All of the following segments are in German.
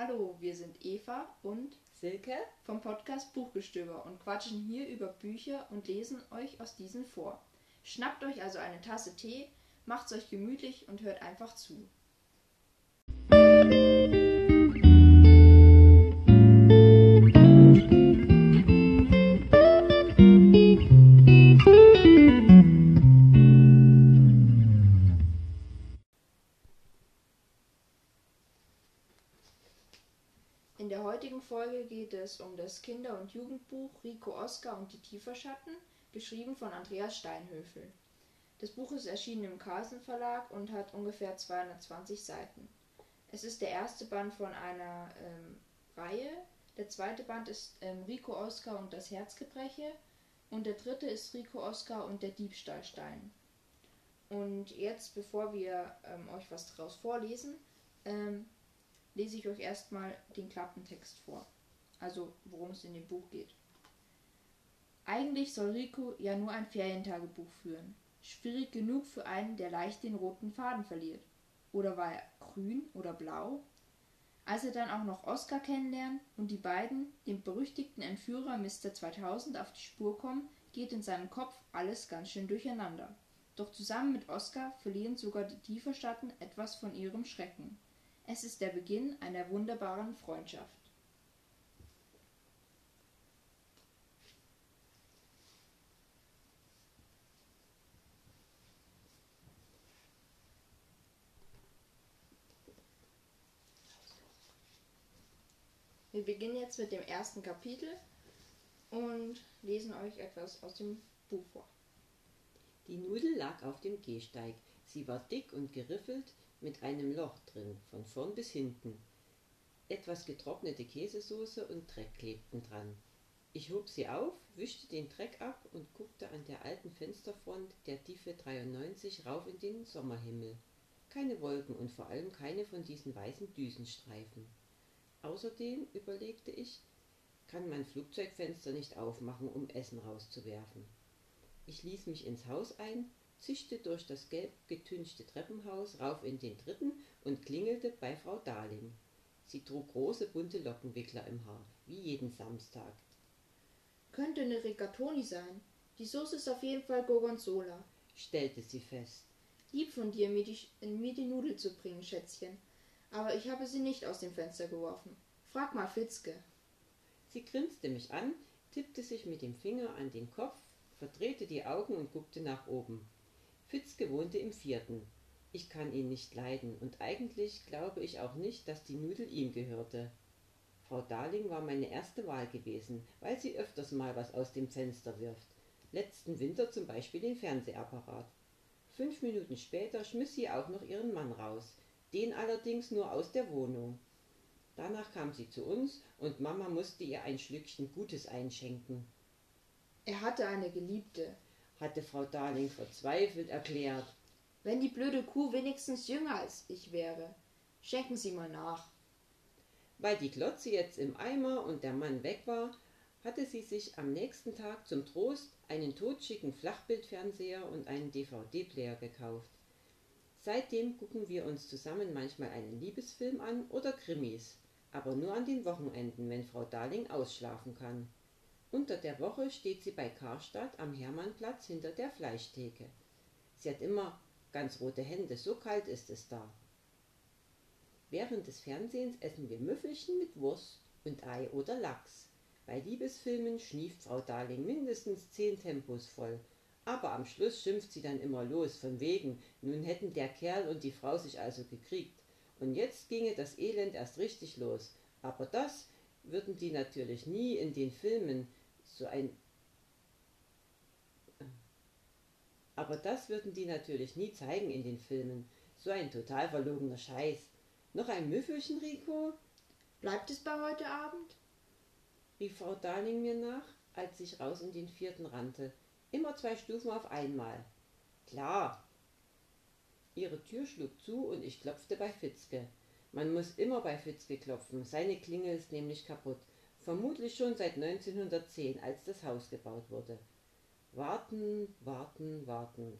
Hallo, wir sind Eva und Silke vom Podcast Buchgestöber und quatschen hier über Bücher und lesen euch aus diesen vor. Schnappt euch also eine Tasse Tee, macht's euch gemütlich und hört einfach zu. Folge geht es um das Kinder- und Jugendbuch Rico Oscar und die Tieferschatten, geschrieben von Andreas Steinhöfel. Das Buch ist erschienen im Carlsen Verlag und hat ungefähr 220 Seiten. Es ist der erste Band von einer ähm, Reihe. Der zweite Band ist ähm, Rico Oscar und das Herzgebreche und der dritte ist Rico Oscar und der Diebstahlstein. Und jetzt, bevor wir ähm, euch was daraus vorlesen, ähm, lese ich euch erstmal den Klappentext vor. Also worum es in dem Buch geht. Eigentlich soll Rico ja nur ein Ferientagebuch führen. Schwierig genug für einen, der leicht den roten Faden verliert. Oder war er grün oder blau? Als er dann auch noch Oscar kennenlernt und die beiden, dem berüchtigten Entführer Mr. 2000, auf die Spur kommen, geht in seinem Kopf alles ganz schön durcheinander. Doch zusammen mit Oscar verlieren sogar die Tieferschatten etwas von ihrem Schrecken. Es ist der Beginn einer wunderbaren Freundschaft. Wir beginnen jetzt mit dem ersten Kapitel und lesen euch etwas aus dem Buch vor. Die Nudel lag auf dem Gehsteig. Sie war dick und geriffelt mit einem Loch drin, von vorn bis hinten. Etwas getrocknete Käsesoße und Dreck klebten dran. Ich hob sie auf, wischte den Dreck ab und guckte an der alten Fensterfront der Tiefe 93 rauf in den Sommerhimmel. Keine Wolken und vor allem keine von diesen weißen Düsenstreifen. Außerdem, überlegte ich, kann man Flugzeugfenster nicht aufmachen, um Essen rauszuwerfen. Ich ließ mich ins Haus ein, zischte durch das gelb getünchte Treppenhaus rauf in den dritten und klingelte bei Frau Darling. Sie trug große bunte Lockenwickler im Haar, wie jeden Samstag. Könnte eine Rigatoni sein. Die Soße ist auf jeden Fall Gorgonzola. stellte sie fest. Lieb von dir, mir die, mir die Nudel zu bringen, Schätzchen. Aber ich habe sie nicht aus dem Fenster geworfen. Frag mal Fitzke. Sie grinste mich an, tippte sich mit dem Finger an den Kopf, verdrehte die Augen und guckte nach oben. Fitzke wohnte im vierten. Ich kann ihn nicht leiden und eigentlich glaube ich auch nicht, dass die Nudel ihm gehörte. Frau Darling war meine erste Wahl gewesen, weil sie öfters mal was aus dem Fenster wirft. Letzten Winter zum Beispiel den Fernsehapparat. Fünf Minuten später schmiss sie auch noch ihren Mann raus, den allerdings nur aus der Wohnung. Danach kam sie zu uns und Mama musste ihr ein Schlückchen Gutes einschenken. Er hatte eine Geliebte, hatte Frau Darling verzweifelt erklärt. Wenn die blöde Kuh wenigstens jünger als ich wäre. Schenken Sie mal nach. Weil die Glotze jetzt im Eimer und der Mann weg war, hatte sie sich am nächsten Tag zum Trost einen totschicken Flachbildfernseher und einen DVD-Player gekauft. Seitdem gucken wir uns zusammen manchmal einen Liebesfilm an oder Krimis, aber nur an den Wochenenden, wenn Frau Darling ausschlafen kann. Unter der Woche steht sie bei Karstadt am Hermannplatz hinter der Fleischtheke. Sie hat immer ganz rote Hände, so kalt ist es da. Während des Fernsehens essen wir Müffelchen mit Wurst und Ei oder Lachs. Bei Liebesfilmen schnieft Frau Darling mindestens zehn Tempos voll. Aber am Schluss schimpft sie dann immer los, von wegen, nun hätten der Kerl und die Frau sich also gekriegt. Und jetzt ginge das Elend erst richtig los. Aber das würden die natürlich nie in den Filmen so ein. Aber das würden die natürlich nie zeigen in den Filmen. So ein total verlogener Scheiß. Noch ein Müffelchen, Rico? Bleibt es bei heute Abend? rief Frau Darling mir nach, als ich raus in den vierten rannte. Immer zwei Stufen auf einmal. Klar. Ihre Tür schlug zu und ich klopfte bei Fitzke. Man muss immer bei Fitzke klopfen. Seine Klingel ist nämlich kaputt. Vermutlich schon seit 1910, als das Haus gebaut wurde. Warten, warten, warten.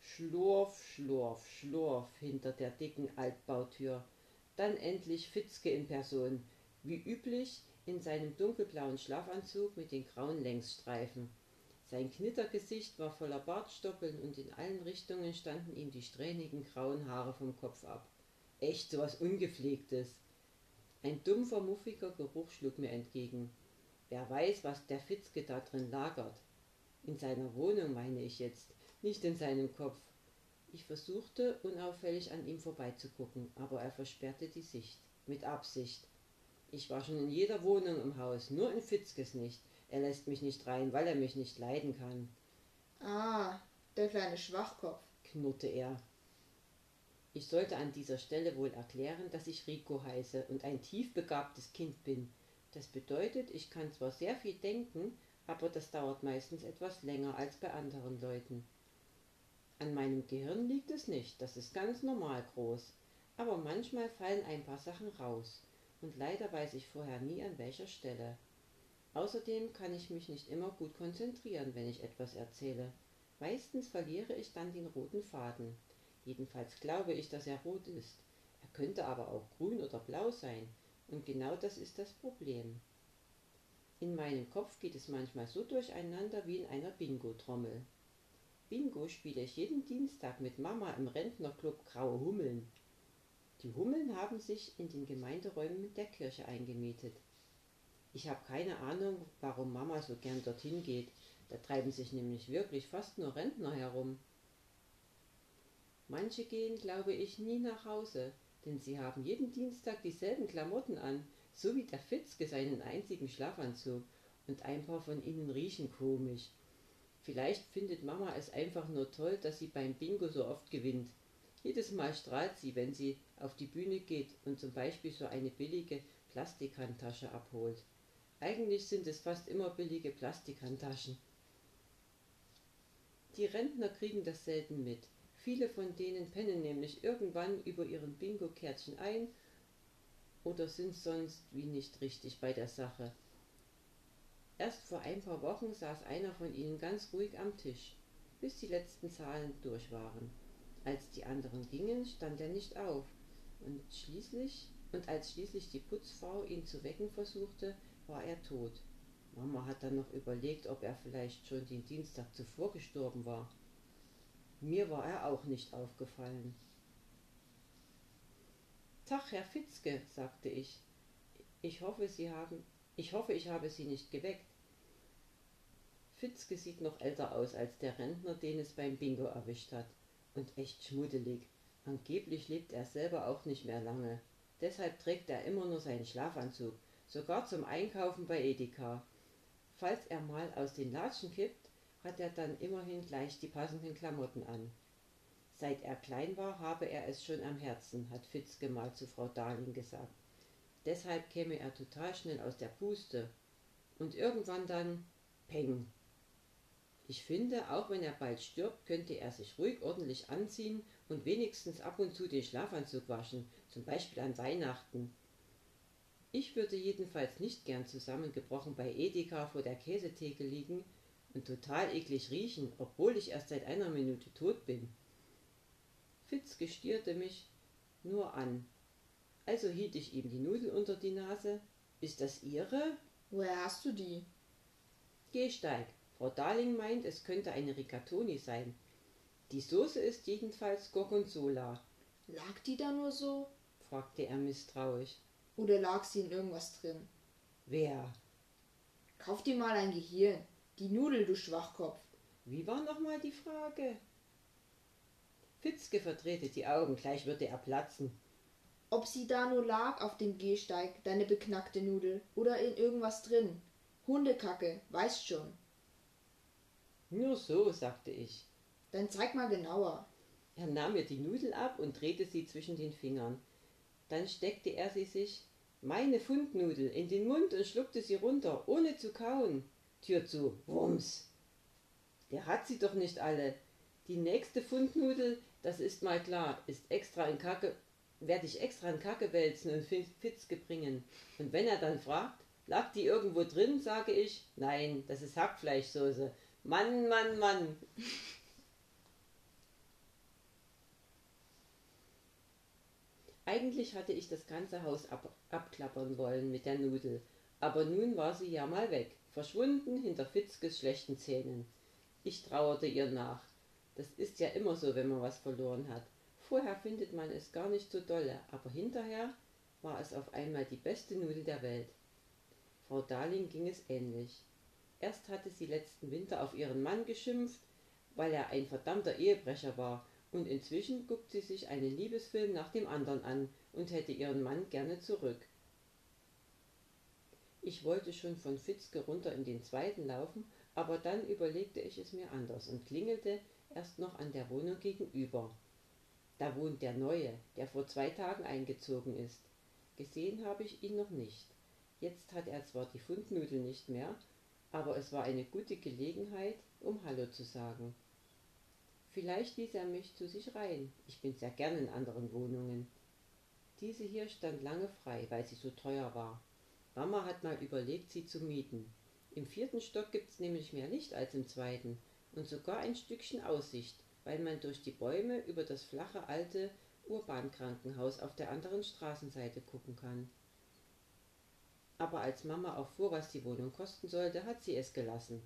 Schlurf, schlurf, schlurf hinter der dicken Altbautür. Dann endlich Fitzke in Person, wie üblich in seinem dunkelblauen Schlafanzug mit den grauen Längsstreifen. Sein Knittergesicht war voller Bartstoppeln und in allen Richtungen standen ihm die strähnigen grauen Haare vom Kopf ab. Echt so was Ungepflegtes. Ein dumpfer, muffiger Geruch schlug mir entgegen. Wer weiß, was der Fitzke da drin lagert. In seiner Wohnung meine ich jetzt, nicht in seinem Kopf. Ich versuchte, unauffällig an ihm vorbeizugucken, aber er versperrte die Sicht. Mit Absicht. Ich war schon in jeder Wohnung im Haus, nur in Fitzkes nicht. Er lässt mich nicht rein, weil er mich nicht leiden kann. Ah, der kleine Schwachkopf, knurrte er. Ich sollte an dieser Stelle wohl erklären, dass ich Rico heiße und ein tiefbegabtes Kind bin. Das bedeutet, ich kann zwar sehr viel denken, aber das dauert meistens etwas länger als bei anderen Leuten. An meinem Gehirn liegt es nicht, das ist ganz normal groß. Aber manchmal fallen ein paar Sachen raus, und leider weiß ich vorher nie an welcher Stelle. Außerdem kann ich mich nicht immer gut konzentrieren, wenn ich etwas erzähle. Meistens verliere ich dann den roten Faden. Jedenfalls glaube ich, dass er rot ist. Er könnte aber auch grün oder blau sein. Und genau das ist das Problem. In meinem Kopf geht es manchmal so durcheinander wie in einer Bingo-Trommel. Bingo spiele ich jeden Dienstag mit Mama im Rentnerclub Graue Hummeln. Die Hummeln haben sich in den Gemeinderäumen der Kirche eingemietet. Ich habe keine Ahnung, warum Mama so gern dorthin geht. Da treiben sich nämlich wirklich fast nur Rentner herum. Manche gehen, glaube ich, nie nach Hause, denn sie haben jeden Dienstag dieselben Klamotten an, so wie der Fitzke seinen einzigen Schlafanzug, und ein paar von ihnen riechen komisch. Vielleicht findet Mama es einfach nur toll, dass sie beim Bingo so oft gewinnt. Jedes Mal strahlt sie, wenn sie auf die Bühne geht und zum Beispiel so eine billige Plastikhandtasche abholt. Eigentlich sind es fast immer billige Plastikhandtaschen. Die Rentner kriegen das selten mit. Viele von denen pennen nämlich irgendwann über ihren Bingo-Kärtchen ein oder sind sonst wie nicht richtig bei der Sache. Erst vor ein paar Wochen saß einer von ihnen ganz ruhig am Tisch, bis die letzten Zahlen durch waren. Als die anderen gingen, stand er nicht auf, und schließlich und als schließlich die Putzfrau ihn zu wecken versuchte, war er tot. Mama hat dann noch überlegt, ob er vielleicht schon den Dienstag zuvor gestorben war. Mir war er auch nicht aufgefallen. Tag, Herr Fitzke, sagte ich. Ich hoffe, Sie haben. Ich hoffe, ich habe Sie nicht geweckt. Fitzke sieht noch älter aus als der Rentner, den es beim Bingo erwischt hat. Und echt schmuddelig. Angeblich lebt er selber auch nicht mehr lange. Deshalb trägt er immer nur seinen Schlafanzug, sogar zum Einkaufen bei Edeka. Falls er mal aus den Latschen kippt, hat er dann immerhin gleich die passenden Klamotten an. Seit er klein war, habe er es schon am Herzen, hat Fitzke mal zu Frau Darling gesagt. Deshalb käme er total schnell aus der Puste. Und irgendwann dann Peng. Ich finde, auch wenn er bald stirbt, könnte er sich ruhig ordentlich anziehen und wenigstens ab und zu den Schlafanzug waschen, zum Beispiel an Weihnachten. Ich würde jedenfalls nicht gern zusammengebrochen bei Edeka vor der Käsetheke liegen und total eklig riechen, obwohl ich erst seit einer Minute tot bin. Fitz gestierte mich nur an. Also hielt ich ihm die Nudel unter die Nase. Ist das Ihre? Woher hast du die? Gehsteig. Frau Darling meint, es könnte eine Rigatoni sein. Die Soße ist jedenfalls Gorgonzola. Lag die da nur so? fragte er misstrauisch. Oder lag sie in irgendwas drin? Wer? Kauf dir mal ein Gehirn. Die Nudel, du Schwachkopf. Wie war nochmal die Frage? Fitzke verdrehte die Augen, gleich würde er platzen. Ob sie da nur lag auf dem Gehsteig, deine beknackte Nudel, oder in irgendwas drin. Hundekacke, weißt schon. Nur so, sagte ich. Dann zeig mal genauer. Er nahm mir die Nudel ab und drehte sie zwischen den Fingern. Dann steckte er sie sich, meine Fundnudel, in den Mund und schluckte sie runter, ohne zu kauen. Tür zu, Wumms. Der hat sie doch nicht alle. Die nächste Fundnudel, das ist mal klar, ist extra in Kacke, werde ich extra in Kacke wälzen und Fitzke bringen. Und wenn er dann fragt, lag die irgendwo drin, sage ich, nein, das ist Hackfleischsoße. Mann, Mann, Mann. Eigentlich hatte ich das ganze Haus ab abklappern wollen mit der Nudel, aber nun war sie ja mal weg, verschwunden hinter Fitzkes schlechten Zähnen. Ich trauerte ihr nach. Das ist ja immer so, wenn man was verloren hat. Vorher findet man es gar nicht so dolle, aber hinterher war es auf einmal die beste Nudel der Welt. Frau Darling ging es ähnlich. Erst hatte sie letzten Winter auf ihren Mann geschimpft, weil er ein verdammter Ehebrecher war und inzwischen guckt sie sich einen Liebesfilm nach dem anderen an und hätte ihren Mann gerne zurück. Ich wollte schon von Fitzke runter in den zweiten laufen, aber dann überlegte ich es mir anders und klingelte erst noch an der Wohnung gegenüber. Da wohnt der Neue, der vor zwei Tagen eingezogen ist. Gesehen habe ich ihn noch nicht. Jetzt hat er zwar die Fundnudel nicht mehr, aber es war eine gute Gelegenheit, um Hallo zu sagen. Vielleicht ließ er mich zu sich rein. Ich bin sehr gern in anderen Wohnungen. Diese hier stand lange frei, weil sie so teuer war. Mama hat mal überlegt, sie zu mieten. Im vierten Stock gibt's nämlich mehr Licht als im zweiten und sogar ein Stückchen Aussicht, weil man durch die Bäume über das flache alte Urbankrankenhaus auf der anderen Straßenseite gucken kann. Aber als Mama erfuhr, was die Wohnung kosten sollte, hat sie es gelassen.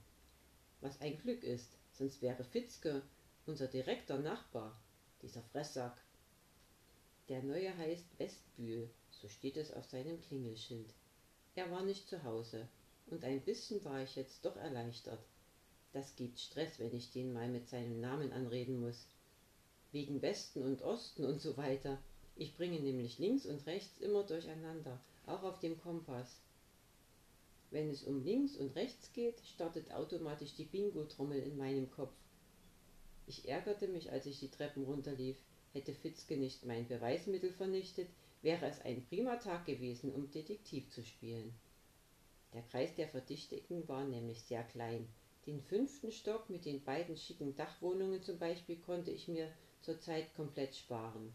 Was ein Glück ist, sonst wäre Fitzke unser direkter Nachbar, dieser Fresssack. Der neue heißt Westbühl, so steht es auf seinem Klingelschild. Er war nicht zu Hause, und ein bisschen war ich jetzt doch erleichtert. Das gibt Stress, wenn ich den mal mit seinem Namen anreden muss. Wegen Westen und Osten und so weiter. Ich bringe nämlich links und rechts immer durcheinander, auch auf dem Kompass. Wenn es um links und rechts geht, startet automatisch die Bingo-Trommel in meinem Kopf. Ich ärgerte mich, als ich die Treppen runterlief. Hätte Fitzke nicht mein Beweismittel vernichtet, wäre es ein prima Tag gewesen, um Detektiv zu spielen. Der Kreis der Verdächtigen war nämlich sehr klein. Den fünften Stock mit den beiden schicken Dachwohnungen zum Beispiel konnte ich mir zurzeit komplett sparen.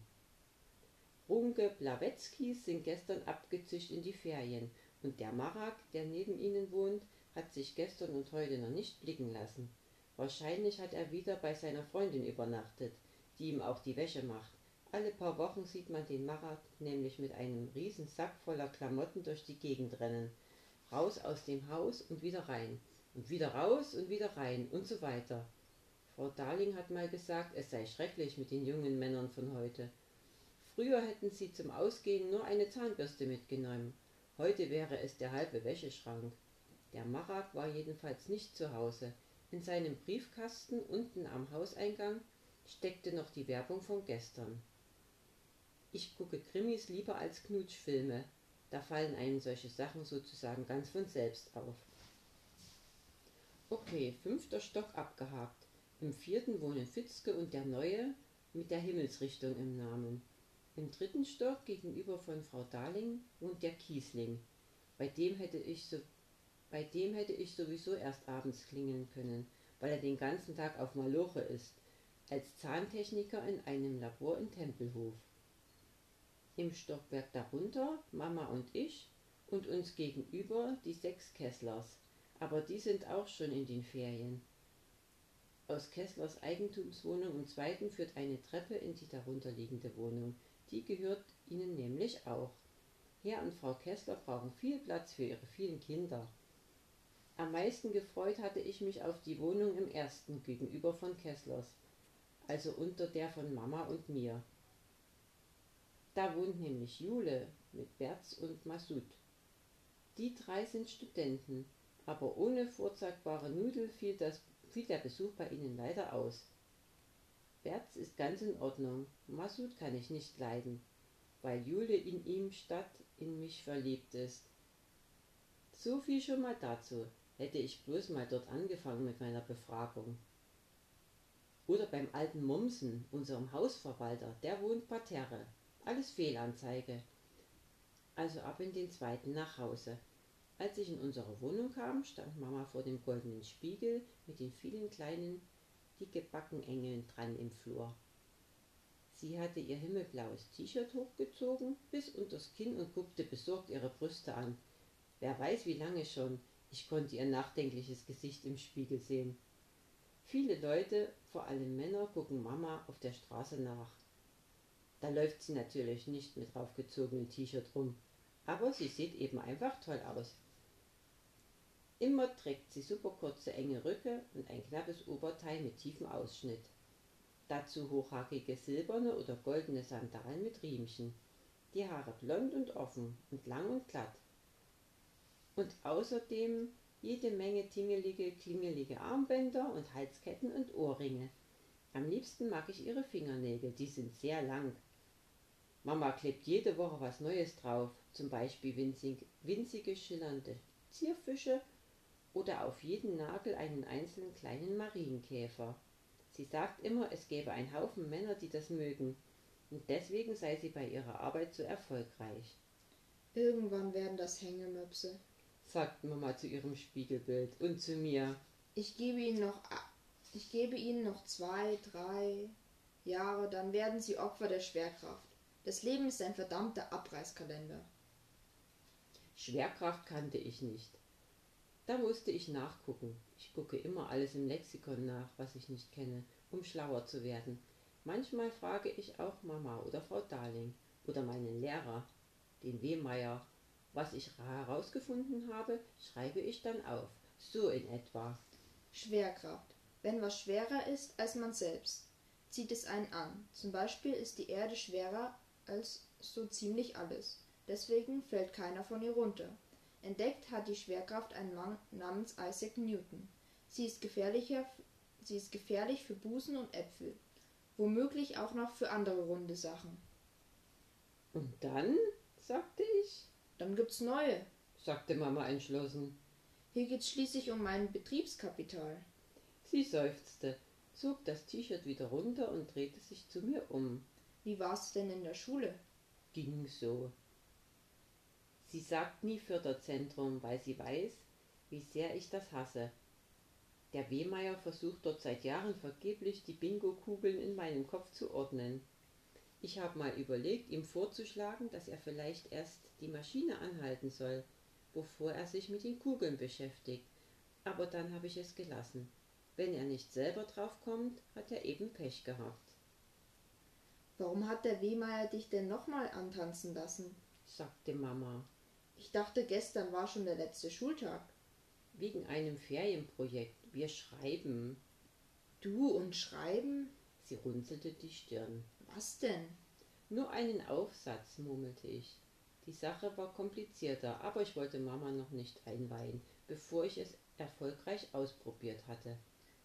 Runke Blawetzkis sind gestern abgezischt in die Ferien und der Marak, der neben ihnen wohnt, hat sich gestern und heute noch nicht blicken lassen. Wahrscheinlich hat er wieder bei seiner Freundin übernachtet, die ihm auch die Wäsche macht. Alle paar Wochen sieht man den Marat nämlich mit einem riesen Sack voller Klamotten durch die Gegend rennen. Raus aus dem Haus und wieder rein. Und wieder raus und wieder rein und so weiter. Frau Darling hat mal gesagt, es sei schrecklich mit den jungen Männern von heute. Früher hätten sie zum Ausgehen nur eine Zahnbürste mitgenommen. Heute wäre es der halbe Wäscheschrank. Der Marak war jedenfalls nicht zu Hause. In seinem Briefkasten unten am Hauseingang steckte noch die Werbung von gestern. Ich gucke Krimis lieber als Knutschfilme. Da fallen einem solche Sachen sozusagen ganz von selbst auf. Okay, fünfter Stock abgehakt. Im vierten wohnen Fitzke und der Neue mit der Himmelsrichtung im Namen. Im dritten Stock gegenüber von Frau Darling wohnt der Kiesling. Bei dem hätte ich so bei dem hätte ich sowieso erst abends klingeln können, weil er den ganzen Tag auf Maloche ist, als Zahntechniker in einem Labor in Tempelhof. Im Stockwerk darunter Mama und ich und uns gegenüber die sechs Kesslers, aber die sind auch schon in den Ferien. Aus Kesslers Eigentumswohnung im zweiten führt eine Treppe in die darunterliegende Wohnung. Die gehört ihnen nämlich auch. Herr und Frau Kessler brauchen viel Platz für ihre vielen Kinder. Am meisten gefreut hatte ich mich auf die Wohnung im ersten gegenüber von Kesslers, also unter der von Mama und mir. Da wohnt nämlich Jule mit Berz und Masud. Die drei sind Studenten, aber ohne vorzeigbare Nudel fiel, das, fiel der Besuch bei ihnen leider aus. Berz ist ganz in Ordnung, Masud kann ich nicht leiden, weil Jule in ihm statt in mich verliebt ist. So viel schon mal dazu hätte ich bloß mal dort angefangen mit meiner Befragung. Oder beim alten Mommsen, unserem Hausverwalter, der wohnt parterre. Alles Fehlanzeige. Also ab in den zweiten nach Hause. Als ich in unsere Wohnung kam, stand Mama vor dem goldenen Spiegel mit den vielen kleinen, dicke Engeln dran im Flur. Sie hatte ihr himmelblaues T-Shirt hochgezogen bis unters Kinn und guckte besorgt ihre Brüste an. Wer weiß wie lange schon, ich konnte ihr nachdenkliches Gesicht im Spiegel sehen. Viele Leute, vor allem Männer, gucken Mama auf der Straße nach. Da läuft sie natürlich nicht mit draufgezogenem T-Shirt rum, aber sie sieht eben einfach toll aus. Immer trägt sie super kurze enge Röcke und ein knappes Oberteil mit tiefem Ausschnitt. Dazu hochhackige silberne oder goldene Sandalen mit Riemchen. Die Haare blond und offen und lang und glatt. Und außerdem jede Menge tingelige, klingelige Armbänder und Halsketten und Ohrringe. Am liebsten mag ich ihre Fingernägel, die sind sehr lang. Mama klebt jede Woche was Neues drauf, zum Beispiel winzig, winzige schillernde Zierfische oder auf jeden Nagel einen einzelnen kleinen Marienkäfer. Sie sagt immer, es gäbe einen Haufen Männer, die das mögen, und deswegen sei sie bei ihrer Arbeit so erfolgreich. Irgendwann werden das Hängemöpse, sagt Mama zu ihrem Spiegelbild und zu mir. Ich gebe ihnen noch, ich gebe ihnen noch zwei, drei Jahre, dann werden sie Opfer der Schwerkraft. Das Leben ist ein verdammter Abreißkalender. Schwerkraft kannte ich nicht. Da musste ich nachgucken. Ich gucke immer alles im Lexikon nach, was ich nicht kenne, um schlauer zu werden. Manchmal frage ich auch Mama oder Frau Darling oder meinen Lehrer, den Wehmeier. Was ich herausgefunden habe, schreibe ich dann auf. So in etwa. Schwerkraft. Wenn was schwerer ist als man selbst, zieht es einen an. Zum Beispiel ist die Erde schwerer als so ziemlich alles. Deswegen fällt keiner von ihr runter. Entdeckt hat die Schwerkraft ein Mann namens Isaac Newton. Sie ist, gefährlicher, sie ist gefährlich für Busen und Äpfel. Womöglich auch noch für andere runde Sachen. Und dann, sagte ich. Dann gibt's neue, sagte Mama entschlossen. Hier geht's schließlich um mein Betriebskapital. Sie seufzte, zog das T-Shirt wieder runter und drehte sich zu mir um. Wie war's denn in der Schule? Ging so. Sie sagt nie Förderzentrum, weil sie weiß, wie sehr ich das hasse. Der Wehmeier versucht dort seit Jahren vergeblich, die Bingo-Kugeln in meinem Kopf zu ordnen. Ich habe mal überlegt, ihm vorzuschlagen, dass er vielleicht erst die Maschine anhalten soll, bevor er sich mit den Kugeln beschäftigt. Aber dann habe ich es gelassen. Wenn er nicht selber draufkommt, hat er eben Pech gehabt. Warum hat der Wehmeier dich denn nochmal antanzen lassen? sagte Mama. Ich dachte, gestern war schon der letzte Schultag. Wegen einem Ferienprojekt. Wir schreiben. Du und schreiben? Sie runzelte die Stirn. Was denn? Nur einen Aufsatz, murmelte ich. Die Sache war komplizierter, aber ich wollte Mama noch nicht einweihen, bevor ich es erfolgreich ausprobiert hatte.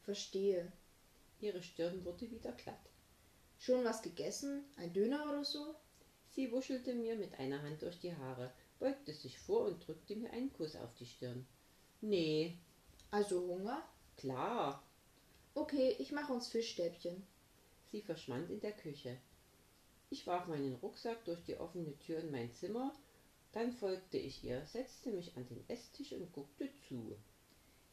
Verstehe. Ihre Stirn wurde wieder glatt. Schon was gegessen? Ein Döner oder so? Sie wuschelte mir mit einer Hand durch die Haare, beugte sich vor und drückte mir einen Kuss auf die Stirn. Nee. Also Hunger? Klar. Okay, ich mache uns Fischstäbchen. Sie verschwand in der Küche. Ich warf meinen Rucksack durch die offene Tür in mein Zimmer, dann folgte ich ihr, setzte mich an den Esstisch und guckte zu.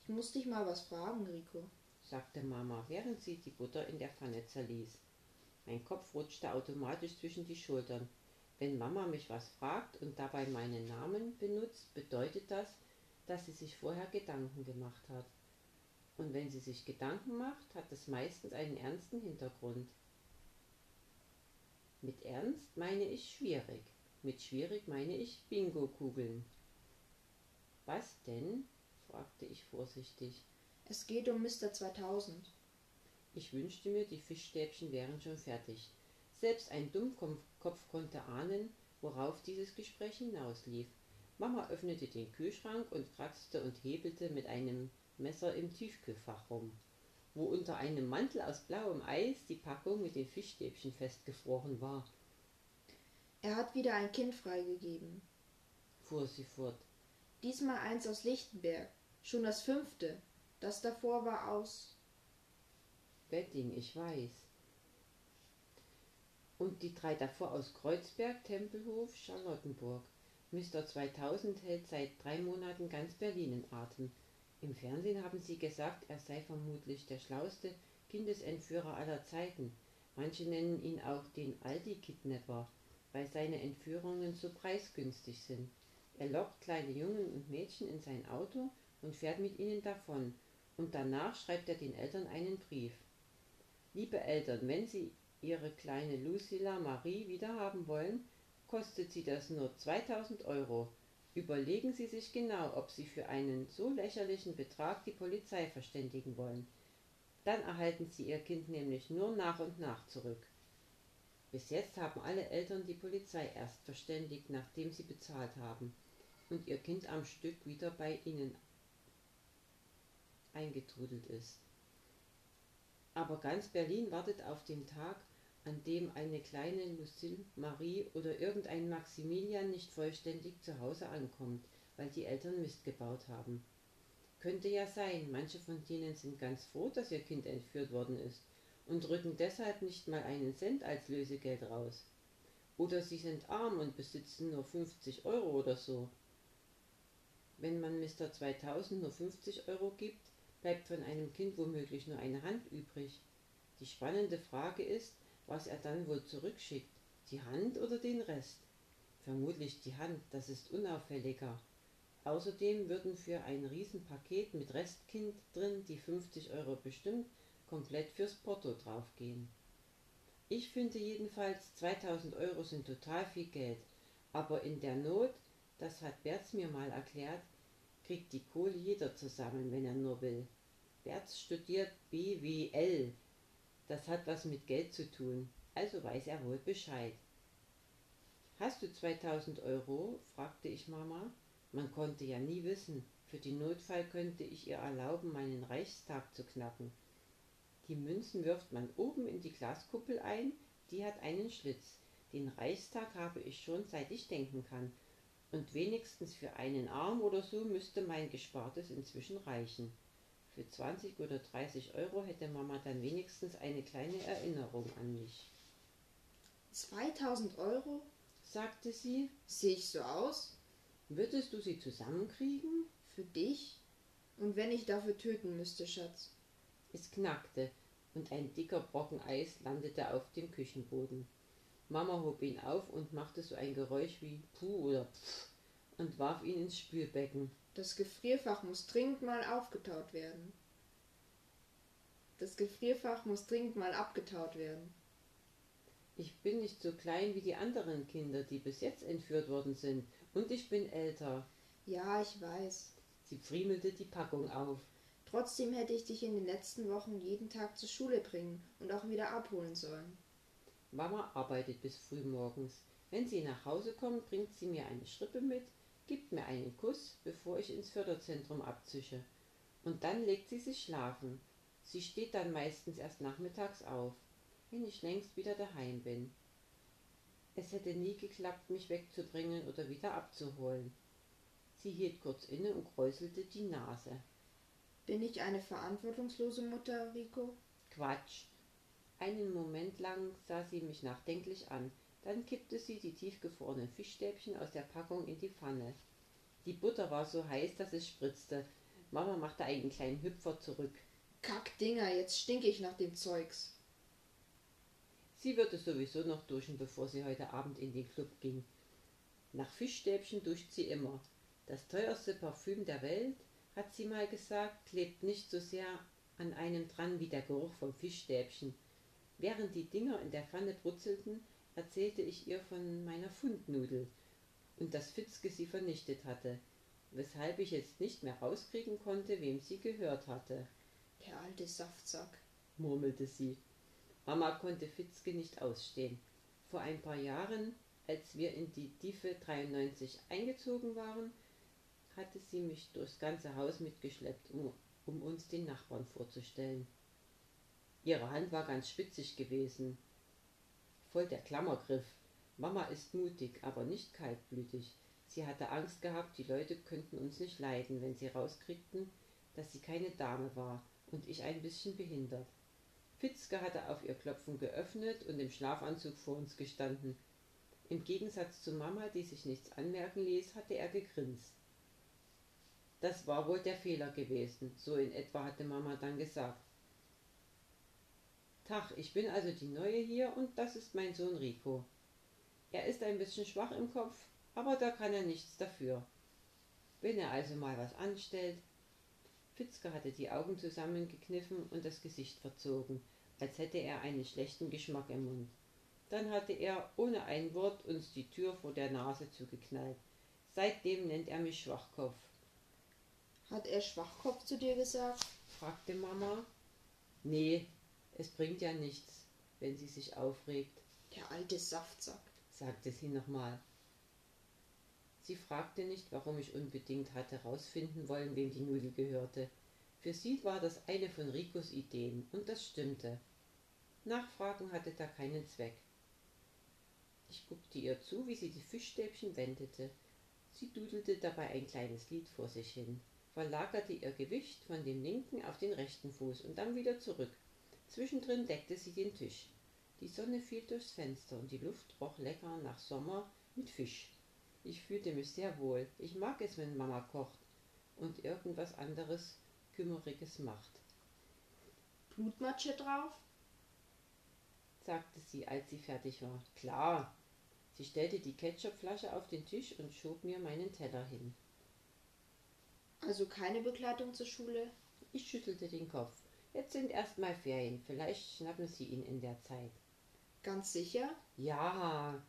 Ich muss dich mal was fragen, Rico, sagte Mama, während sie die Butter in der Pfanne zerließ. Mein Kopf rutschte automatisch zwischen die Schultern. Wenn Mama mich was fragt und dabei meinen Namen benutzt, bedeutet das, dass sie sich vorher Gedanken gemacht hat. Und wenn sie sich Gedanken macht, hat es meistens einen ernsten Hintergrund. Mit ernst meine ich schwierig. Mit schwierig meine ich Bingo-Kugeln. Was denn? fragte ich vorsichtig. Es geht um Mr. 2000. Ich wünschte mir, die Fischstäbchen wären schon fertig. Selbst ein Dummkopf konnte ahnen, worauf dieses Gespräch hinauslief. Mama öffnete den Kühlschrank und kratzte und hebelte mit einem Messer im Tiefkühlfach rum, wo unter einem Mantel aus blauem Eis die Packung mit den Fischstäbchen festgefroren war. Er hat wieder ein Kind freigegeben, fuhr sie fort. Diesmal eins aus Lichtenberg, schon das fünfte. Das davor war aus Wedding, ich weiß. Und die drei davor aus Kreuzberg, Tempelhof, Charlottenburg. Mr. 2000 hält seit drei Monaten ganz Berlin in Atem. Im Fernsehen haben sie gesagt, er sei vermutlich der schlauste Kindesentführer aller Zeiten. Manche nennen ihn auch den Aldi-Kidnapper, weil seine Entführungen so preisgünstig sind. Er lockt kleine Jungen und Mädchen in sein Auto und fährt mit ihnen davon. Und danach schreibt er den Eltern einen Brief. Liebe Eltern, wenn Sie ihre kleine Lucilla Marie wiederhaben wollen, kostet sie das nur 2000 Euro. Überlegen Sie sich genau, ob Sie für einen so lächerlichen Betrag die Polizei verständigen wollen. Dann erhalten Sie Ihr Kind nämlich nur nach und nach zurück. Bis jetzt haben alle Eltern die Polizei erst verständigt, nachdem sie bezahlt haben und ihr Kind am Stück wieder bei ihnen eingetrudelt ist. Aber ganz Berlin wartet auf den Tag, an dem eine kleine Lucille, Marie oder irgendein Maximilian nicht vollständig zu Hause ankommt, weil die Eltern Mist gebaut haben. Könnte ja sein, manche von denen sind ganz froh, dass ihr Kind entführt worden ist und rücken deshalb nicht mal einen Cent als Lösegeld raus. Oder sie sind arm und besitzen nur 50 Euro oder so. Wenn man Mr. 2000 nur 50 Euro gibt, bleibt von einem Kind womöglich nur eine Hand übrig. Die spannende Frage ist, was er dann wohl zurückschickt, die Hand oder den Rest? Vermutlich die Hand, das ist unauffälliger. Außerdem würden für ein Riesenpaket mit Restkind drin die 50 Euro bestimmt komplett fürs Porto draufgehen. Ich finde jedenfalls 2000 Euro sind total viel Geld, aber in der Not, das hat Berz mir mal erklärt, kriegt die Kohle jeder zusammen, wenn er nur will. Berz studiert BWL. Das hat was mit Geld zu tun, also weiß er wohl Bescheid. Hast du 2000 Euro? fragte ich Mama. Man konnte ja nie wissen. Für den Notfall könnte ich ihr erlauben, meinen Reichstag zu knacken. Die Münzen wirft man oben in die Glaskuppel ein, die hat einen Schlitz. Den Reichstag habe ich schon seit ich denken kann. Und wenigstens für einen Arm oder so müsste mein Gespartes inzwischen reichen. Für 20 oder 30 Euro hätte Mama dann wenigstens eine kleine Erinnerung an mich. 2000 Euro? sagte sie. Sehe ich so aus? Würdest du sie zusammenkriegen? Für dich? Und wenn ich dafür töten müsste, Schatz? Es knackte und ein dicker Brocken Eis landete auf dem Küchenboden. Mama hob ihn auf und machte so ein Geräusch wie Puh oder Pff und warf ihn ins Spülbecken. Das Gefrierfach muss dringend mal aufgetaut werden. Das Gefrierfach muss dringend mal abgetaut werden. Ich bin nicht so klein wie die anderen Kinder, die bis jetzt entführt worden sind, und ich bin älter. Ja, ich weiß. Sie friemelte die Packung auf. Trotzdem hätte ich dich in den letzten Wochen jeden Tag zur Schule bringen und auch wieder abholen sollen. Mama arbeitet bis früh morgens. Wenn sie nach Hause kommt, bringt sie mir eine Schrippe mit, gibt mir einen Kuss, bevor ich ins Förderzentrum abzische. Und dann legt sie sich schlafen. Sie steht dann meistens erst nachmittags auf, wenn ich längst wieder daheim bin. Es hätte nie geklappt, mich wegzubringen oder wieder abzuholen. Sie hielt kurz inne und kräuselte die Nase. Bin ich eine verantwortungslose Mutter, Rico? Quatsch. Einen Moment lang sah sie mich nachdenklich an, dann kippte sie die tiefgefrorenen Fischstäbchen aus der Packung in die Pfanne. Die Butter war so heiß, dass es spritzte. Mama machte einen kleinen Hüpfer zurück. Kackdinger, jetzt stinke ich nach dem Zeugs. Sie würde sowieso noch duschen, bevor sie heute Abend in den Club ging. Nach Fischstäbchen duscht sie immer. Das teuerste Parfüm der Welt, hat sie mal gesagt, klebt nicht so sehr an einem dran wie der Geruch vom Fischstäbchen. Während die Dinger in der Pfanne brutzelten, erzählte ich ihr von meiner Fundnudel und dass Fitzke sie vernichtet hatte, weshalb ich jetzt nicht mehr rauskriegen konnte, wem sie gehört hatte. Der alte Saftsack, murmelte sie. Mama konnte Fitzke nicht ausstehen. Vor ein paar Jahren, als wir in die Tiefe 93 eingezogen waren, hatte sie mich durchs ganze Haus mitgeschleppt, um, um uns den Nachbarn vorzustellen. Ihre Hand war ganz spitzig gewesen, voll der Klammergriff. Mama ist mutig, aber nicht kaltblütig. Sie hatte Angst gehabt, die Leute könnten uns nicht leiden, wenn sie rauskriegten, dass sie keine Dame war und ich ein bisschen behindert. Fitzke hatte auf ihr Klopfen geöffnet und im Schlafanzug vor uns gestanden. Im Gegensatz zu Mama, die sich nichts anmerken ließ, hatte er gegrinst. Das war wohl der Fehler gewesen, so in etwa hatte Mama dann gesagt. Tag, ich bin also die Neue hier und das ist mein Sohn Rico. Er ist ein bisschen schwach im Kopf, aber da kann er nichts dafür. Wenn er also mal was anstellt. Fitzke hatte die Augen zusammengekniffen und das Gesicht verzogen. als hätte er einen schlechten Geschmack im Mund. Dann hatte er ohne ein Wort uns die Tür vor der Nase zugeknallt. Seitdem nennt er mich Schwachkopf. Hat er Schwachkopf zu dir gesagt? fragte Mama. Nee, es bringt ja nichts, wenn sie sich aufregt. Der alte Saftsack, sagte sie nochmal. Sie fragte nicht, warum ich unbedingt hatte herausfinden wollen, wem die Nudel gehörte. Für sie war das eine von Ricos Ideen, und das stimmte. Nachfragen hatte da keinen Zweck. Ich guckte ihr zu, wie sie die Fischstäbchen wendete. Sie dudelte dabei ein kleines Lied vor sich hin, verlagerte ihr Gewicht von dem linken auf den rechten Fuß und dann wieder zurück. Zwischendrin deckte sie den Tisch. Die Sonne fiel durchs Fenster und die Luft roch lecker nach Sommer mit Fisch. Ich fühlte mich sehr wohl. Ich mag es, wenn Mama kocht und irgendwas anderes Kümmeriges macht. Blutmatsche drauf? sagte sie, als sie fertig war. Klar. Sie stellte die Ketchupflasche auf den Tisch und schob mir meinen Teller hin. Also keine Begleitung zur Schule? Ich schüttelte den Kopf. Jetzt sind erst mal Ferien. Vielleicht schnappen sie ihn in der Zeit. Ganz sicher? Ja.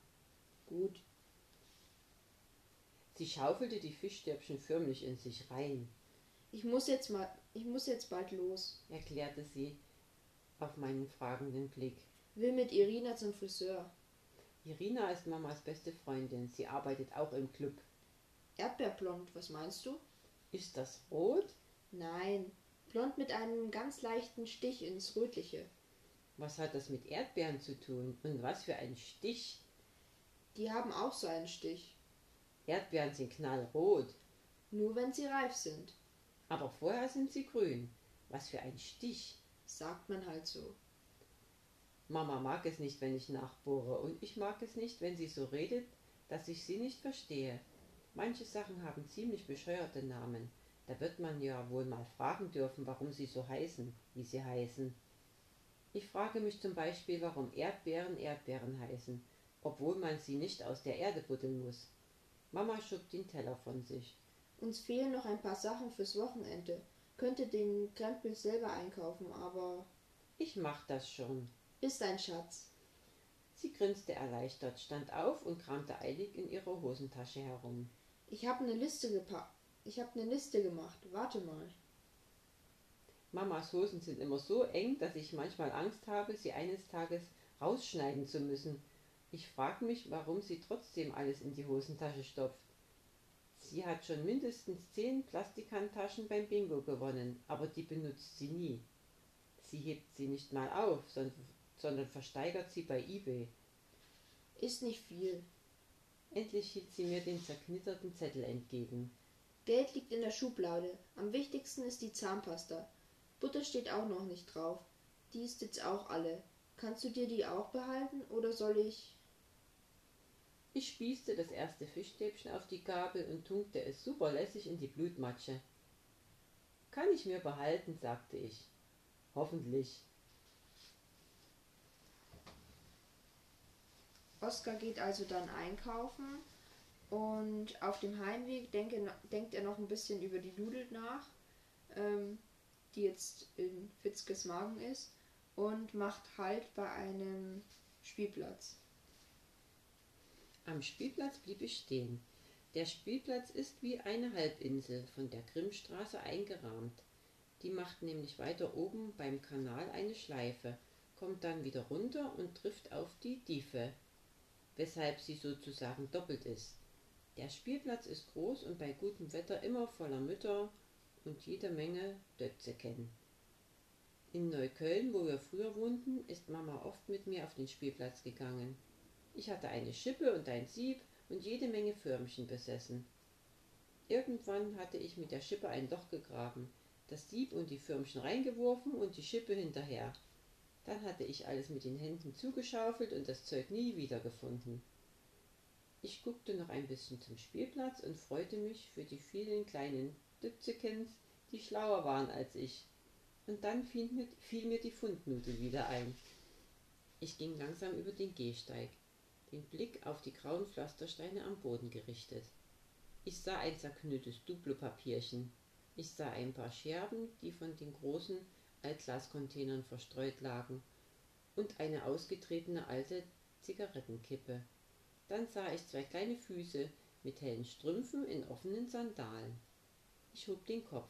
Gut. Sie schaufelte die Fischstäbchen förmlich in sich rein. Ich muss jetzt mal, ich muss jetzt bald los, erklärte sie auf meinen fragenden Blick. Will mit Irina zum Friseur. Irina ist Mamas beste Freundin. Sie arbeitet auch im Club. Erdbeerblond, was meinst du? Ist das rot? Nein, blond mit einem ganz leichten Stich ins Rötliche. Was hat das mit Erdbeeren zu tun? Und was für ein Stich? Die haben auch so einen Stich. Erdbeeren sind knallrot. Nur wenn sie reif sind. Aber vorher sind sie grün. Was für ein Stich. Sagt man halt so. Mama mag es nicht, wenn ich nachbohre, und ich mag es nicht, wenn sie so redet, dass ich sie nicht verstehe. Manche Sachen haben ziemlich bescheuerte Namen. Da wird man ja wohl mal fragen dürfen, warum sie so heißen, wie sie heißen. Ich frage mich zum Beispiel, warum Erdbeeren Erdbeeren heißen, obwohl man sie nicht aus der Erde buddeln muss. Mama schob den Teller von sich. Uns fehlen noch ein paar Sachen fürs Wochenende. Könnte den Krempel selber einkaufen, aber. Ich mach das schon. Ist ein Schatz. Sie grinste erleichtert, stand auf und kramte eilig in ihrer Hosentasche herum. Ich habe eine Liste gepackt. Ich habe eine Liste gemacht. Warte mal. Mamas Hosen sind immer so eng, dass ich manchmal Angst habe, sie eines Tages rausschneiden zu müssen. Ich frage mich, warum sie trotzdem alles in die Hosentasche stopft. Sie hat schon mindestens zehn Plastikhandtaschen beim Bingo gewonnen, aber die benutzt sie nie. Sie hebt sie nicht mal auf, sondern versteigert sie bei eBay. Ist nicht viel. Endlich hielt sie mir den zerknitterten Zettel entgegen. Geld liegt in der Schublade. Am wichtigsten ist die Zahnpasta. Butter steht auch noch nicht drauf. Die ist jetzt auch alle. Kannst du dir die auch behalten oder soll ich? Ich spießte das erste Fischstäbchen auf die Gabel und tunkte es superlässig in die Blutmatsche. Kann ich mir behalten, sagte ich. Hoffentlich. Oskar geht also dann einkaufen und auf dem Heimweg denke, denkt er noch ein bisschen über die Nudel nach, ähm, die jetzt in Fitzkes Magen ist und macht Halt bei einem Spielplatz. Am Spielplatz blieb ich stehen. Der Spielplatz ist wie eine Halbinsel von der Grimmstraße eingerahmt. Die macht nämlich weiter oben beim Kanal eine Schleife, kommt dann wieder runter und trifft auf die Diefe, weshalb sie sozusagen doppelt ist. Der Spielplatz ist groß und bei gutem Wetter immer voller Mütter und jede Menge Dötzeken. In Neukölln, wo wir früher wohnten, ist Mama oft mit mir auf den Spielplatz gegangen. Ich hatte eine Schippe und ein Sieb und jede Menge Förmchen besessen. Irgendwann hatte ich mit der Schippe ein Loch gegraben, das Sieb und die Förmchen reingeworfen und die Schippe hinterher. Dann hatte ich alles mit den Händen zugeschaufelt und das Zeug nie wiedergefunden. Ich guckte noch ein bisschen zum Spielplatz und freute mich für die vielen kleinen Dützekens, die schlauer waren als ich. Und dann fiel mir, fiel mir die Fundnudel wieder ein. Ich ging langsam über den Gehsteig den Blick auf die grauen Pflastersteine am Boden gerichtet. Ich sah ein zerknülltes Duplo-Papierchen. Ich sah ein paar Scherben, die von den großen Altglascontainern verstreut lagen, und eine ausgetretene alte Zigarettenkippe. Dann sah ich zwei kleine Füße mit hellen Strümpfen in offenen Sandalen. Ich hob den Kopf.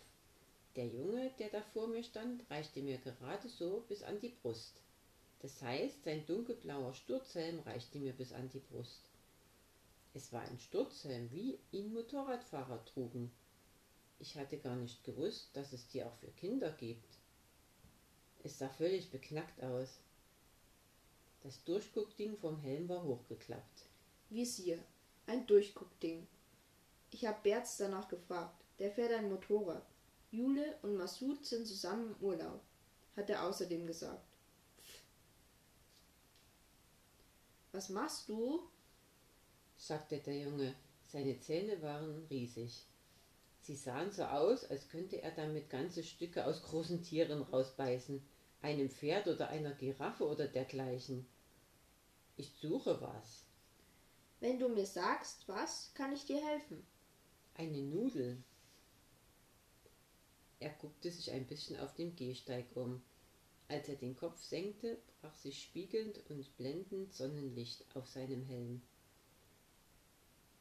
Der Junge, der da vor mir stand, reichte mir gerade so bis an die Brust. Das heißt, sein dunkelblauer Sturzhelm reichte mir bis an die Brust. Es war ein Sturzhelm, wie ihn Motorradfahrer trugen. Ich hatte gar nicht gewusst, dass es die auch für Kinder gibt. Es sah völlig beknackt aus. Das Durchguckding vom Helm war hochgeklappt. Visier. Ein Durchguckding. Ich hab Berz danach gefragt. Der fährt ein Motorrad. Jule und Masud sind zusammen im Urlaub, hat er außerdem gesagt. Pff. Was machst du? sagte der Junge. Seine Zähne waren riesig. Sie sahen so aus, als könnte er damit ganze Stücke aus großen Tieren rausbeißen, einem Pferd oder einer Giraffe oder dergleichen. Ich suche was. Wenn du mir sagst, was, kann ich dir helfen. Eine Nudel. Er guckte sich ein bisschen auf dem Gehsteig um. Als er den Kopf senkte, brach sich spiegelnd und blendend Sonnenlicht auf seinem Helm.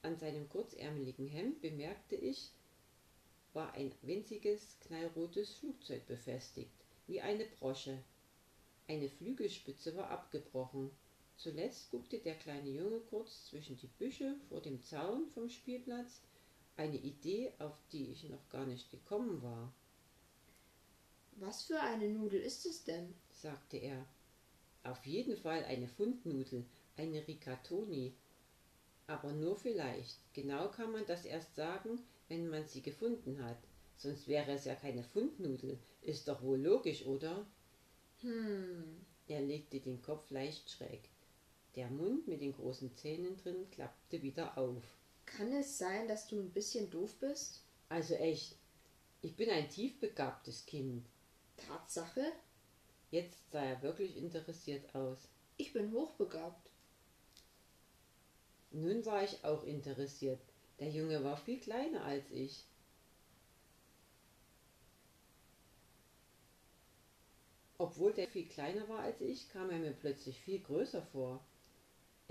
An seinem kurzärmeligen Hemd bemerkte ich, war ein winziges, knallrotes Flugzeug befestigt, wie eine Brosche. Eine Flügelspitze war abgebrochen. Zuletzt guckte der kleine Junge kurz zwischen die Büsche vor dem Zaun vom Spielplatz, eine Idee, auf die ich noch gar nicht gekommen war. Was für eine Nudel ist es denn? sagte er. Auf jeden Fall eine Fundnudel, eine Rigatoni. Aber nur vielleicht. Genau kann man das erst sagen, wenn man sie gefunden hat. Sonst wäre es ja keine Fundnudel. Ist doch wohl logisch, oder? Hm. Er legte den Kopf leicht schräg. Der Mund mit den großen Zähnen drin klappte wieder auf. Kann es sein, dass du ein bisschen doof bist? Also echt. Ich bin ein tiefbegabtes Kind. Tatsache? Jetzt sah er wirklich interessiert aus. Ich bin hochbegabt. Nun war ich auch interessiert. Der Junge war viel kleiner als ich. Obwohl der viel kleiner war als ich, kam er mir plötzlich viel größer vor.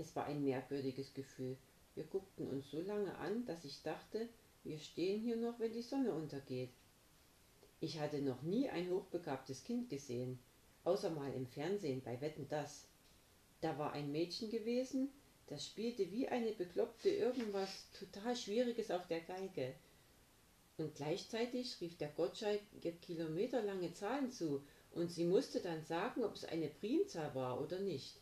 Es war ein merkwürdiges Gefühl. Wir guckten uns so lange an, dass ich dachte, wir stehen hier noch, wenn die Sonne untergeht. Ich hatte noch nie ein hochbegabtes Kind gesehen, außer mal im Fernsehen bei Wetten das. Da war ein Mädchen gewesen, das spielte wie eine Bekloppte irgendwas total Schwieriges auf der Geige. Und gleichzeitig rief der Gottschalk ihr kilometerlange Zahlen zu, und sie musste dann sagen, ob es eine Primzahl war oder nicht.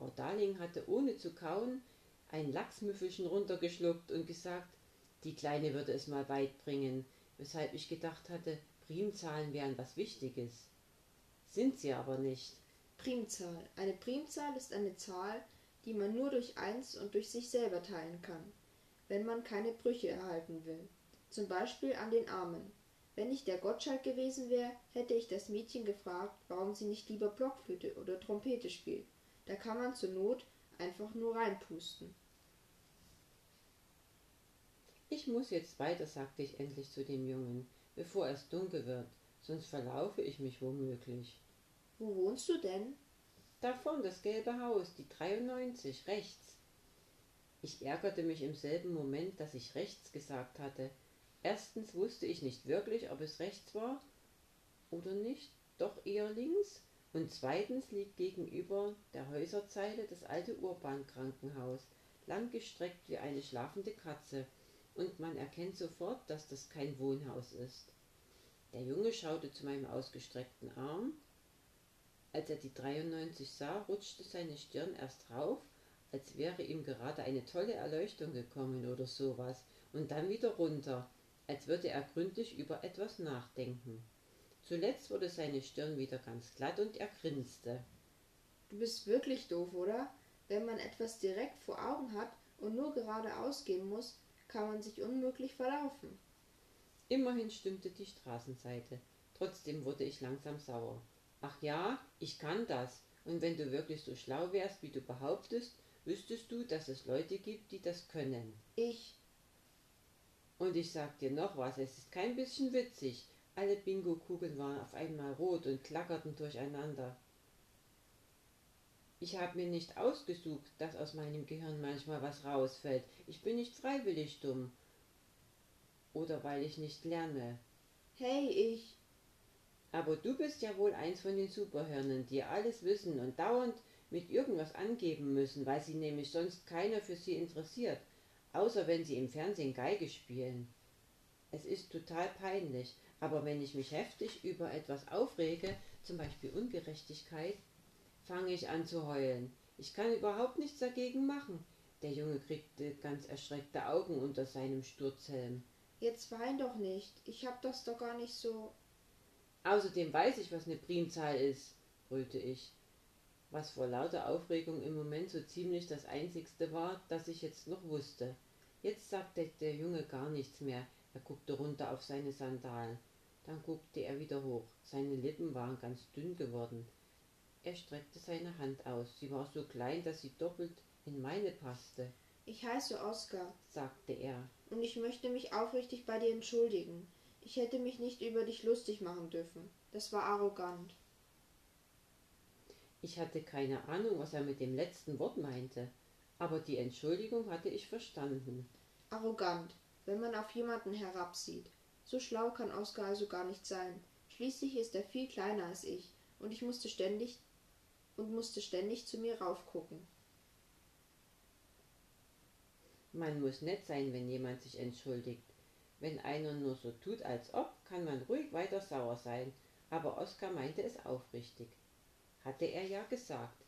Frau Darling hatte ohne zu kauen ein Lachsmüffelchen runtergeschluckt und gesagt, die Kleine würde es mal weit bringen, weshalb ich gedacht hatte, Primzahlen wären was Wichtiges. Sind sie aber nicht. Primzahl. Eine Primzahl ist eine Zahl, die man nur durch eins und durch sich selber teilen kann, wenn man keine Brüche erhalten will. Zum Beispiel an den Armen. Wenn ich der Gottschalk gewesen wäre, hätte ich das Mädchen gefragt, warum sie nicht lieber Blockflöte oder Trompete spielt. Da kann man zur Not einfach nur reinpusten. Ich muss jetzt weiter, sagte ich endlich zu dem Jungen, bevor es dunkel wird, sonst verlaufe ich mich womöglich. Wo wohnst du denn? Da vorn das gelbe Haus, die 93, rechts. Ich ärgerte mich im selben Moment, dass ich rechts gesagt hatte. Erstens wusste ich nicht wirklich, ob es rechts war oder nicht, doch eher links. Und zweitens liegt gegenüber der Häuserzeile das alte Urbahnkrankenhaus, langgestreckt wie eine schlafende Katze, und man erkennt sofort, dass das kein Wohnhaus ist. Der Junge schaute zu meinem ausgestreckten Arm, als er die 93 sah, rutschte seine Stirn erst rauf, als wäre ihm gerade eine tolle Erleuchtung gekommen oder sowas, und dann wieder runter, als würde er gründlich über etwas nachdenken. Zuletzt wurde seine Stirn wieder ganz glatt und er grinste. Du bist wirklich doof, oder? Wenn man etwas direkt vor Augen hat und nur geradeaus gehen muss, kann man sich unmöglich verlaufen. Immerhin stimmte die Straßenseite. Trotzdem wurde ich langsam sauer. Ach ja, ich kann das. Und wenn du wirklich so schlau wärst, wie du behauptest, wüsstest du, dass es Leute gibt, die das können. Ich. Und ich sag dir noch was, es ist kein bisschen witzig. Alle Bingo-Kugeln waren auf einmal rot und klackerten durcheinander. Ich habe mir nicht ausgesucht, dass aus meinem Gehirn manchmal was rausfällt. Ich bin nicht freiwillig dumm. Oder weil ich nicht lerne. Hey, ich. Aber du bist ja wohl eins von den Superhirnen, die alles wissen und dauernd mit irgendwas angeben müssen, weil sie nämlich sonst keiner für sie interessiert, außer wenn sie im Fernsehen Geige spielen. Es ist total peinlich, aber wenn ich mich heftig über etwas aufrege, zum Beispiel Ungerechtigkeit, fange ich an zu heulen. Ich kann überhaupt nichts dagegen machen. Der Junge kriegte ganz erschreckte Augen unter seinem Sturzhelm. Jetzt wein doch nicht. Ich hab das doch gar nicht so. Außerdem weiß ich, was eine Primzahl ist, brüllte ich, was vor lauter Aufregung im Moment so ziemlich das einzigste war, das ich jetzt noch wusste. Jetzt sagte der Junge gar nichts mehr, er guckte runter auf seine Sandalen. Dann guckte er wieder hoch. Seine Lippen waren ganz dünn geworden. Er streckte seine Hand aus. Sie war so klein, dass sie doppelt in meine passte. Ich heiße Oskar, sagte er. Und ich möchte mich aufrichtig bei dir entschuldigen. Ich hätte mich nicht über dich lustig machen dürfen. Das war arrogant. Ich hatte keine Ahnung, was er mit dem letzten Wort meinte, aber die Entschuldigung hatte ich verstanden. Arrogant, wenn man auf jemanden herabsieht. So schlau kann Oskar also gar nicht sein. Schließlich ist er viel kleiner als ich, und ich musste ständig und musste ständig zu mir raufgucken. Man muss nett sein, wenn jemand sich entschuldigt. Wenn einer nur so tut, als ob, kann man ruhig weiter sauer sein, aber Oskar meinte es aufrichtig. Hatte er ja gesagt.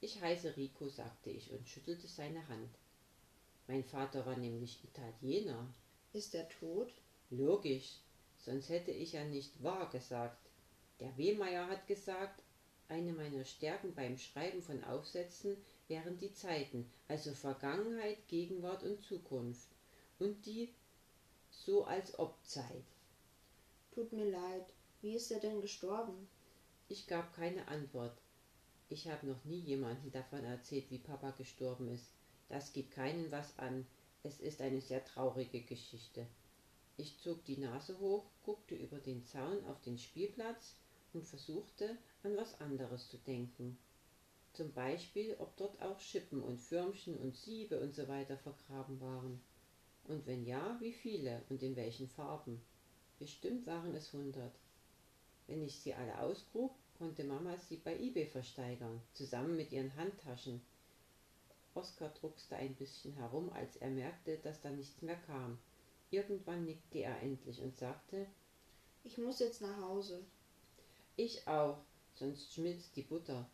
Ich heiße Rico, sagte ich und schüttelte seine Hand. Mein Vater war nämlich Italiener. Ist er tot? Logisch, sonst hätte ich ja nicht wahr gesagt. Der Wehmeier hat gesagt, eine meiner Stärken beim Schreiben von Aufsätzen wären die Zeiten, also Vergangenheit, Gegenwart und Zukunft. Und die so als ob Zeit. Tut mir leid. Wie ist er denn gestorben? Ich gab keine Antwort. Ich habe noch nie jemanden davon erzählt, wie Papa gestorben ist. Das geht keinen was an. Es ist eine sehr traurige Geschichte. Ich zog die Nase hoch, guckte über den Zaun auf den Spielplatz und versuchte, an was anderes zu denken. Zum Beispiel, ob dort auch Schippen und Förmchen und Siebe und so weiter vergraben waren. Und wenn ja, wie viele und in welchen Farben? Bestimmt waren es hundert. Wenn ich sie alle ausgrub, konnte Mama sie bei eBay versteigern, zusammen mit ihren Handtaschen. Oskar druckste ein bisschen herum, als er merkte, dass da nichts mehr kam. Irgendwann nickte er endlich und sagte, Ich muss jetzt nach Hause. Ich auch, sonst schmilzt die Butter.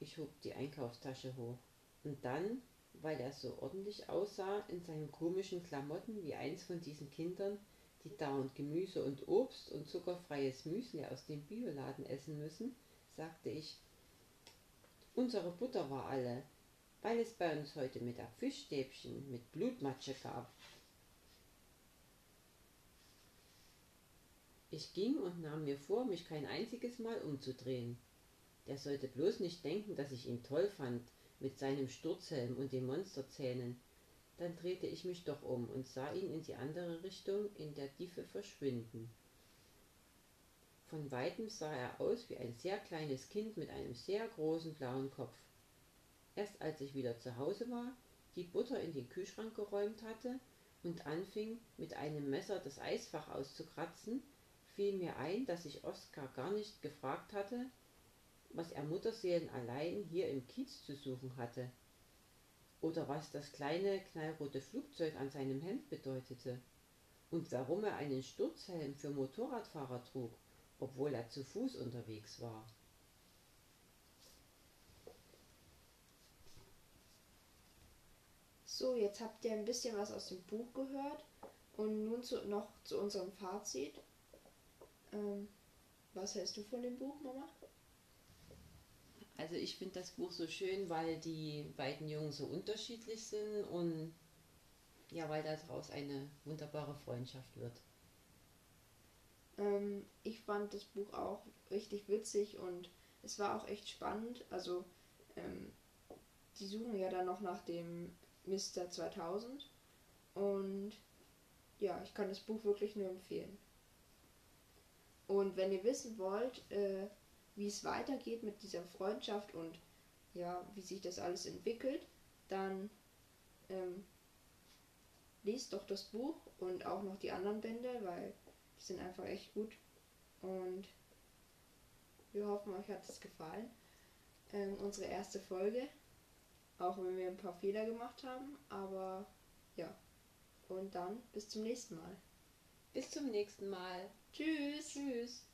Ich hob die Einkaufstasche hoch. Und dann weil er so ordentlich aussah in seinen komischen Klamotten wie eins von diesen Kindern, die dauernd Gemüse und Obst und zuckerfreies Müsli aus dem Bioladen essen müssen, sagte ich, unsere Butter war alle, weil es bei uns heute Mittag Fischstäbchen mit Blutmatsche gab. Ich ging und nahm mir vor, mich kein einziges Mal umzudrehen. Der sollte bloß nicht denken, dass ich ihn toll fand, mit seinem Sturzhelm und den Monsterzähnen. Dann drehte ich mich doch um und sah ihn in die andere Richtung in der Tiefe verschwinden. Von weitem sah er aus wie ein sehr kleines Kind mit einem sehr großen blauen Kopf. Erst als ich wieder zu Hause war, die Butter in den Kühlschrank geräumt hatte und anfing, mit einem Messer das Eisfach auszukratzen, fiel mir ein, dass ich Oskar gar nicht gefragt hatte, was er Mutterseelen allein hier im Kiez zu suchen hatte. Oder was das kleine knallrote Flugzeug an seinem Hemd bedeutete. Und warum er einen Sturzhelm für Motorradfahrer trug, obwohl er zu Fuß unterwegs war. So, jetzt habt ihr ein bisschen was aus dem Buch gehört und nun zu, noch zu unserem Fazit. Ähm, was hältst du von dem Buch, Mama? Also ich finde das Buch so schön, weil die beiden Jungen so unterschiedlich sind und ja, weil daraus eine wunderbare Freundschaft wird. Ähm, ich fand das Buch auch richtig witzig und es war auch echt spannend. Also ähm, die suchen ja dann noch nach dem Mr. 2000 und ja, ich kann das Buch wirklich nur empfehlen. Und wenn ihr wissen wollt, äh, wie es weitergeht mit dieser Freundschaft und ja, wie sich das alles entwickelt, dann ähm, liest doch das Buch und auch noch die anderen Bände, weil die sind einfach echt gut. Und wir hoffen, euch hat es gefallen. Ähm, unsere erste Folge, auch wenn wir ein paar Fehler gemacht haben, aber ja. Und dann bis zum nächsten Mal. Bis zum nächsten Mal. Tschüss. Tschüss.